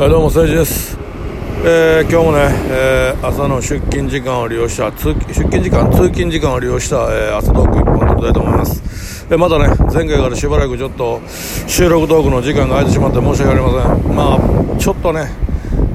はいどうも誠治です、えー今日もね、えー朝の出勤時間を利用した通出勤時間通勤時間を利用した、えー朝トーク1本撮りたいと思います、えーまたね前回からしばらくちょっと収録トークの時間が空いてしまって申し訳ありません。まあちょっとね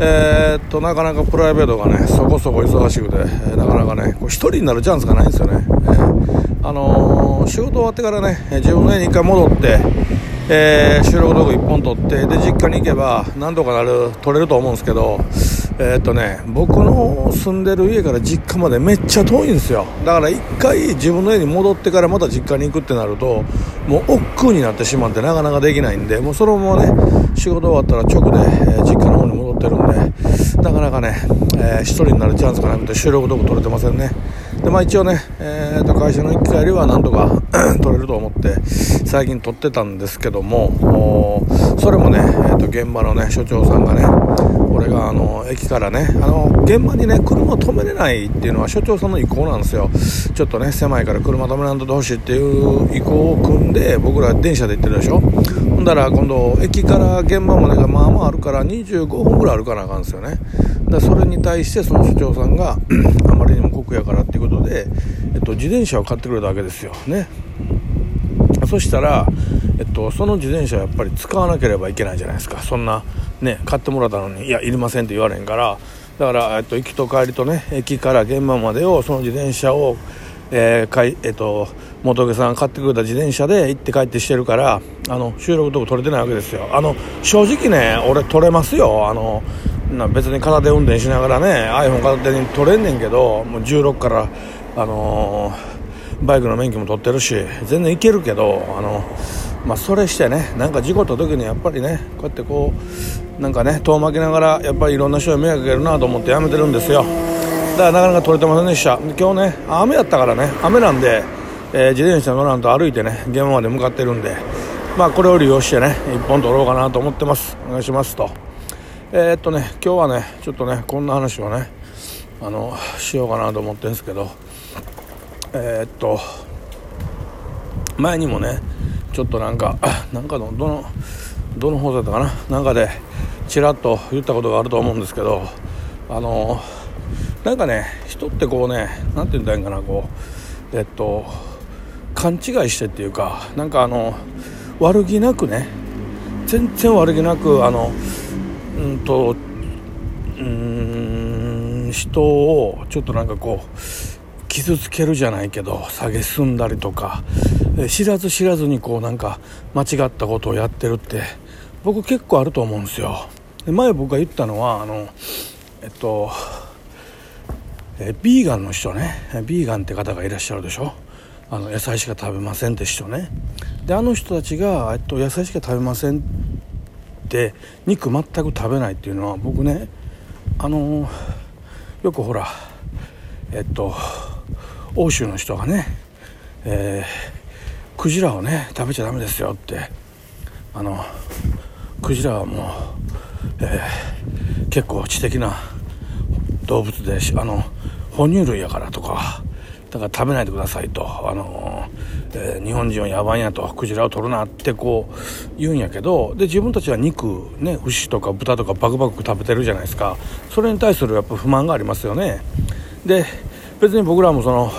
えーっとなかなかプライベートがねそこそこ忙しくて、えーなかなかねこう一人になるチャンスがないんですよね、えーあのー仕事終わってからね自分の家に一回戻ってえー収録道具1本撮ってで実家に行けば何とかなる撮れると思うんですけどえーっとね僕の住んでる家から実家までめっちゃ遠いんですよ。だから一回自分の家に戻ってからまた実家に行くってなるともう億劫になってしまってなかなかできないんでもうそのままね仕事終わったら直で、えー実家の方に戻ってるんでなかなかね、えー一人になるチャンスがなくて収録道具撮れてませんね。でまあ一応ね、えーと会社の行き帰りはなんとか 撮れると思って最近撮ってたんですけどもそれもね、えー、と現場のね所長さんがね俺があの駅からねあの現場にね車を止めれないっていうのは所長さんの意向なんですよ。ちょっとね狭いから車止めらんとてほしいっていう意向を組んで僕ら電車で行ってるでしょ。ほんだら今度駅から現場までがまあまああるから25分ぐらい歩かなあかんですよね。だそれに対してその所長さんが あまりにもやからっていうことで、えっと、自転車を買ってくれたわけですよ。ね。そしたら、えっと、その自転車はやっぱり使わなければいけないじゃないですか。そんなね買ってもらったのにいやいりませんって言われへんから。だから、えっと、行きと帰りとね駅から現場までをその自転車をえーかいえっと、元請さんが買ってくれた自転車で行って帰ってしてるからあの収録とか撮れてないわけですよ。あの正直ね俺撮れますよ。あのな別に片手運転しながらね iPhone 片手に撮れんねんけどもう16からあのーバイクの免許も取ってるし全然いけるけどあの、まあ、それしてねなんか事故った時にやっぱりねこうやってこうなんかね遠巻きながらやっぱりいろんな人に迷惑かけるなと思ってやめてるんですよ。だからなかなか取れてませんでした。今日ね雨やったからね雨なんで、えー自転車乗らんと歩いてね現場まで向かってるんでまあこれを利用してね一本取ろうかなと思ってます。お願いしますと。えーっとね今日はねちょっとねこんな話をねあのしようかなと思ってるんですけどえーっと前にもねちょっとなんか なんかのどのどの放送だったかな？なんかでちらっと言ったことがあると思うんですけどあのなんかね人ってこうねなんて言うんだいいんかなこうえっと勘違いしてっていうかなんかあの悪気なくね全然悪気なくあのうんとうん人をちょっとなんかこう傷つけるじゃないけど蔑んだりとか、知らず知らずにこうなんか間違ったことをやってるって僕結構あると思うんですよ。で前僕が言ったのはあのえっとえビーガンの人ね。えービーガンって方がいらっしゃるでしょ。あの野菜しか食べませんって人ね。であの人たちが、えっと、野菜しか食べませんって肉全く食べないっていうのは僕ねあのよくほらえっと欧州の人がね、えークジラをね食べちゃダメですよってあのクジラはもう、えー結構知的な動物であの哺乳類やからとかだから食べないでくださいと。あの、えー日本人は野蛮やと。クジラを取るなってこう言うんやけど。で自分たちは肉ね牛とか豚とかバクバク食べてるじゃないですか。それに対するやっぱ不満がありますよね。で別に僕らもその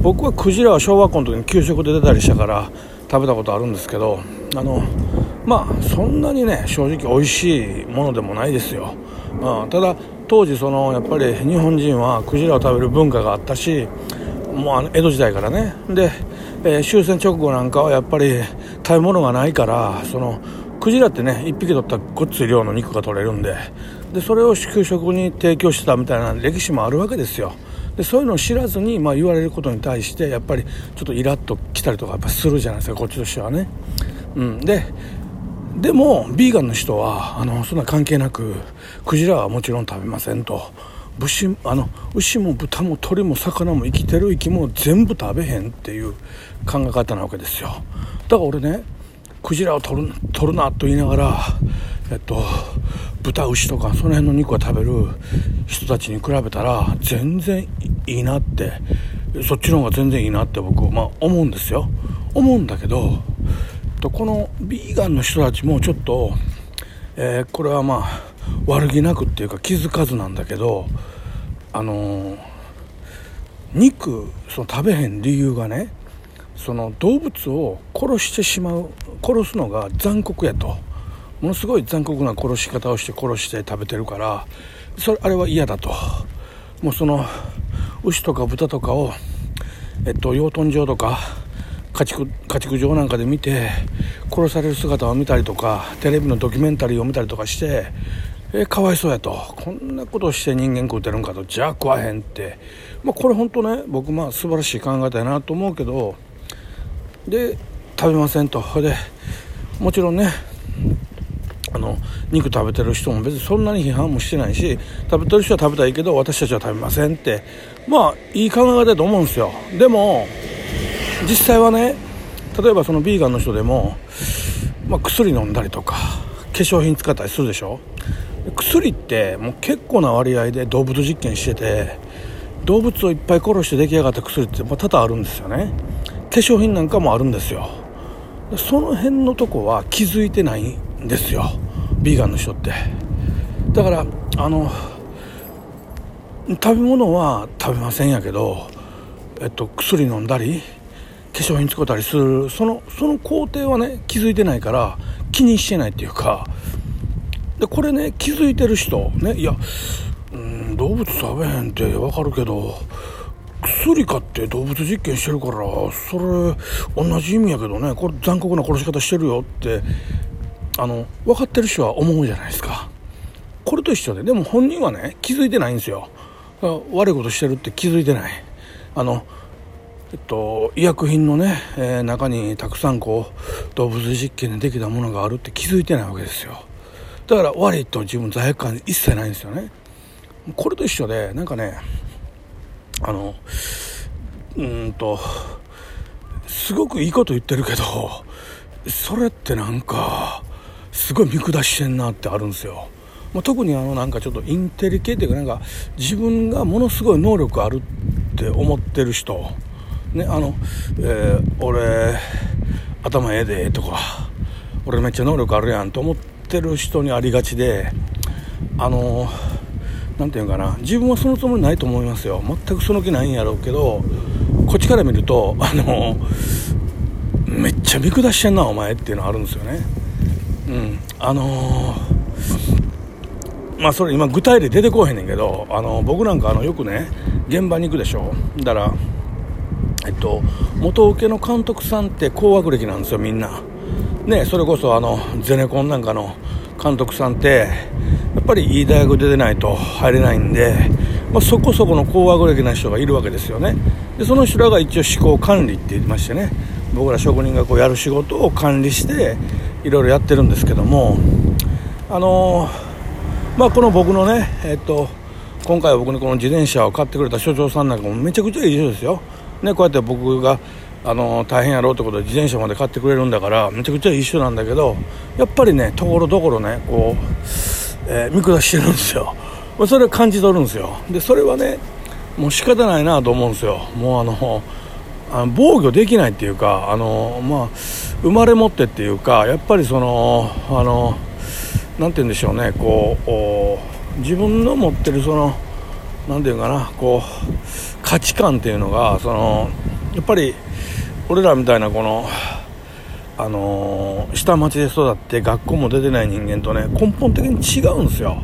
僕はクジラは小学校の時に給食で出たりしたから食べたことあるんですけどあのまあそんなにね正直美味しいものでもないですよ、うん、ただ当時そのやっぱり日本人はクジラを食べる文化があったしもうあの江戸時代からね。で、えー終戦直後なんかはやっぱり食べ物がないからそのクジラってね1匹取ったらごっつい量の肉が取れるんででそれを給食に提供してたみたいな歴史もあるわけですよ。でそういうのを知らずに、まあ、言われることに対してやっぱりちょっとイラッときたりとかやっぱするじゃないですかこっちとしてはね、うん、ででもビーガンの人はあのそんな関係なくクジラはもちろん食べませんと。牛あの牛も豚も鳥も魚も生きてる生き物全部食べへんっていう考え方なわけですよ。だから俺ねクジラを取る取るなと言いながらえっと豚牛とかその辺の肉を食べる人たちに比べたら全然いいなってそっちの方が全然いいなって僕、まあ、思うんですよ。思うんだけどこのビーガンの人たちもちょっと、えーこれはまあ悪気なくっていうか気づかずなんだけどあの肉その食べへん理由がねその動物を殺してしまう殺すのが残酷やと。ものすごい残酷な殺し方をして殺して食べてるからそれあれは嫌だと。もうその牛とか豚とかを、えっと、養豚場とか家畜家畜場なんかで見て殺される姿を見たりとかテレビのドキュメンタリーを見たりとかしてえかわいそうやと。こんなことして人間食うてるんかと。じゃあ食わへんって、まあ、これ本当ね僕まあ素晴らしい考えだなと思うけど。で食べませんと。でもちろんねあの肉食べてる人も別にそんなに批判もしてないし食べてる人は食べたいけど私たちは食べませんって。まあいい考え方だと思うんですよ。でも実際はね例えばそのビーガンの人でも、まあ、薬飲んだりとか化粧品使ったりするでしょ。薬ってもう結構な割合で動物実験してて動物をいっぱい殺して出来上がった薬って多々あるんですよね。化粧品なんかもあるんですよ。その辺のとこは気づいてないんですよ。ビーガンの人って。だからあの食べ物は食べませんやけど、えっと、薬飲んだり化粧品使ったりするそのその工程はね気づいてないから気にしてないっていうかでこれね気づいてる人ねいやうん動物食べへんって分かるけど薬買って動物実験してるからそれ同じ意味やけどねこれ残酷な殺し方してるよってあの分かってる人は思うじゃないですか。これと一緒ででも本人はね気づいてないんですよ。悪いことしてるって気づいてない。あのえっと、医薬品のね、えー、中にたくさんこう動物実験でできたものがあるって気づいてないわけですよ。だから悪いと自分罪悪感一切ないんですよね。これと一緒でなんかねあのうんとすごくいいこと言ってるけどそれってなんかすごい見下してんなってあるんですよ、まあ、特にあのなんかちょっとインテリ系っていうかなんか自分がものすごい能力あるって思ってる人ねあの、えー、俺頭ええでとか俺めっちゃ能力あるやんと思っててる人にありがちであの何て言うかな自分はそのつもりないと思いますよ。全くその気ないんやろうけどこっちから見るとあのめっちゃ見下してんなお前っていうのあるんですよね。うん。あの、まあそれ今具体例出てこへんねんけどあの僕なんかあのよくね現場に行くでしょ。だからえっと元請けの監督さんって高学歴なんですよみんな。ねそれこそあのゼネコンなんかの監督さんってやっぱりいい大学出てないと入れないんで、まあ、そこそこの高学歴な人がいるわけですよね。でその人らが一応思考管理って言いましてね僕ら職人がこうやる仕事を管理していろいろやってるんですけどもあの、まあこの僕のねえっと今回は僕にこの自転車を買ってくれた所長さんなんかもめちゃくちゃいい人ですよ。ね、こうやって僕があの大変やろうってことで自転車まで買ってくれるんだからめちゃくちゃいい人なんだけどやっぱりねところどころねこう、えー、見下してるんですよ。それを感じ取るんですよ。でそれはねもう仕方ないなと思うんですよ。もうあのあの防御できないっていうかあのまあ生まれ持ってっていうかやっぱりそのあのなて言うんでしょうねこう自分の持ってるそのなんていうかなこう価値観っていうのがそのやっぱり俺らみたいなこのあのー、下町で育って学校も出てない人間とね根本的に違うんですよ、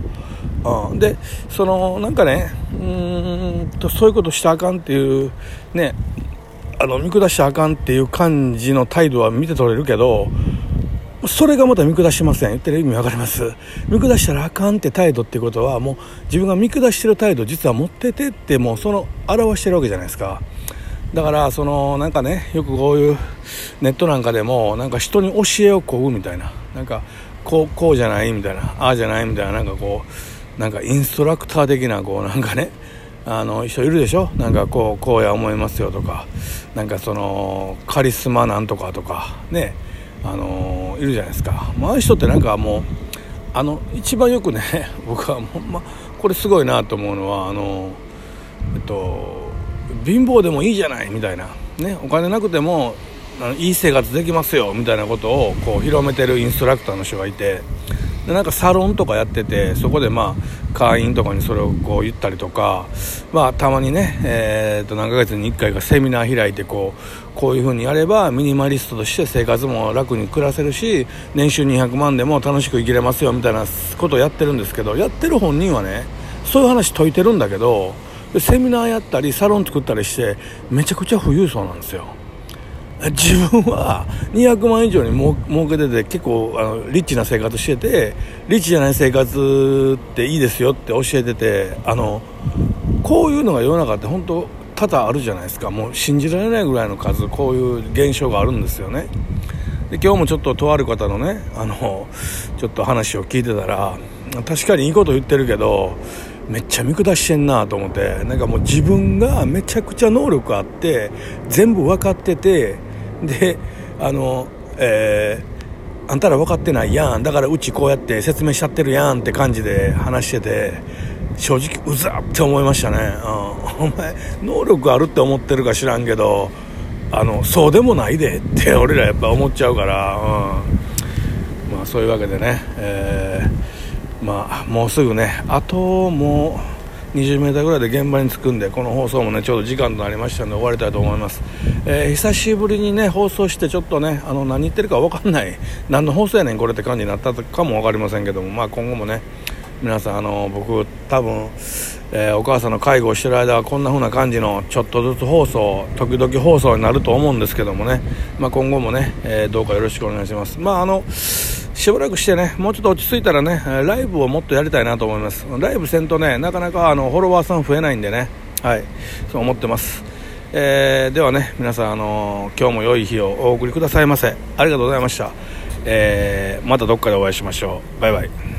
うん、でそのなんかねうんとそういうことしたらあかんっていうねあの見下したらあかんっていう感じの態度は見て取れるけどそれがまた見下しません。言ってる意味分かります。見下したらあかんって態度ってことはもう自分が見下してる態度実は持っててってもうその表してるわけじゃないですか。だからそのなんかねよくこういうネットなんかでもなんか人に教えを請うみたいななんかこうこうじゃないみたいなああじゃないみたいななんかこうなんかインストラクター的なこうなんかねあの人いるでしょ？なんかこうこうや思いますよとかなんかそのカリスマなんとかとかねあのいるじゃないですか、まああいう人ってなんかもうあの一番よくね 僕はほんまこれすごいなと思うのはあのえっと貧乏でもいいじゃないみたいな、ね、お金なくてもいい生活できますよみたいなことをこう広めてるインストラクターの人がいて。でなんかサロンとかやっててそこでまあ会員とかにそれをこう言ったりとか、まあ、たまにね、えー、と何ヶ月に1回かセミナー開いてこうこういう風にやればミニマリストとして生活も楽に暮らせるし年収200万でも楽しく生きれますよみたいなことをやってるんですけどやってる本人はねそういう話解いてるんだけどセミナーやったりサロン作ったりしてめちゃくちゃ富裕層なんですよ。自分は200万以上にも儲けてて結構あのリッチな生活しててリッチじゃない生活っていいですよって教えててあのこういうのが世の中って本当多々あるじゃないですか。もう信じられないぐらいの数こういう現象があるんですよね。で今日もちょっととある方のねあのちょっと話を聞いてたら確かにいいこと言ってるけどめっちゃ見下してんなと思ってなんかもう自分がめちゃくちゃ能力あって全部分かっててであのえー、あんたら分かってないやん。だからうちこうやって説明しちゃってるやんって感じで話してて正直うざって思いましたね、うん、お前能力あるって思ってるか知らんけどあのそうでもないでって俺らやっぱ思っちゃうから、うん、まあそういうわけでね、えー、まあもうすぐねあともう 20m ぐらいで現場に着くんでこの放送もねちょうど時間となりましたので終わりたいと思います、えー、久しぶりにね放送してちょっとねあの何言ってるか分かんない 何の放送やねんこれって感じになったかも分かりませんけどもまあ今後もね皆さんあの僕多分、えー、お母さんの介護をしてる間はこんな風な感じのちょっとずつ放送時々放送になると思うんですけどもね、まあ、今後もね、えー、どうかよろしくお願いします。まああのしばらくしてね、もうちょっと落ち着いたらね、ライブをもっとやりたいなと思います。ライブせんとね、なかなかあのフォロワーさん増えないんでね、はい、そう思ってます。えー、ではね、皆さん、あのー、今日も良い日をお送りくださいませ。ありがとうございました。えー、またどっかでお会いしましょう。バイバイ。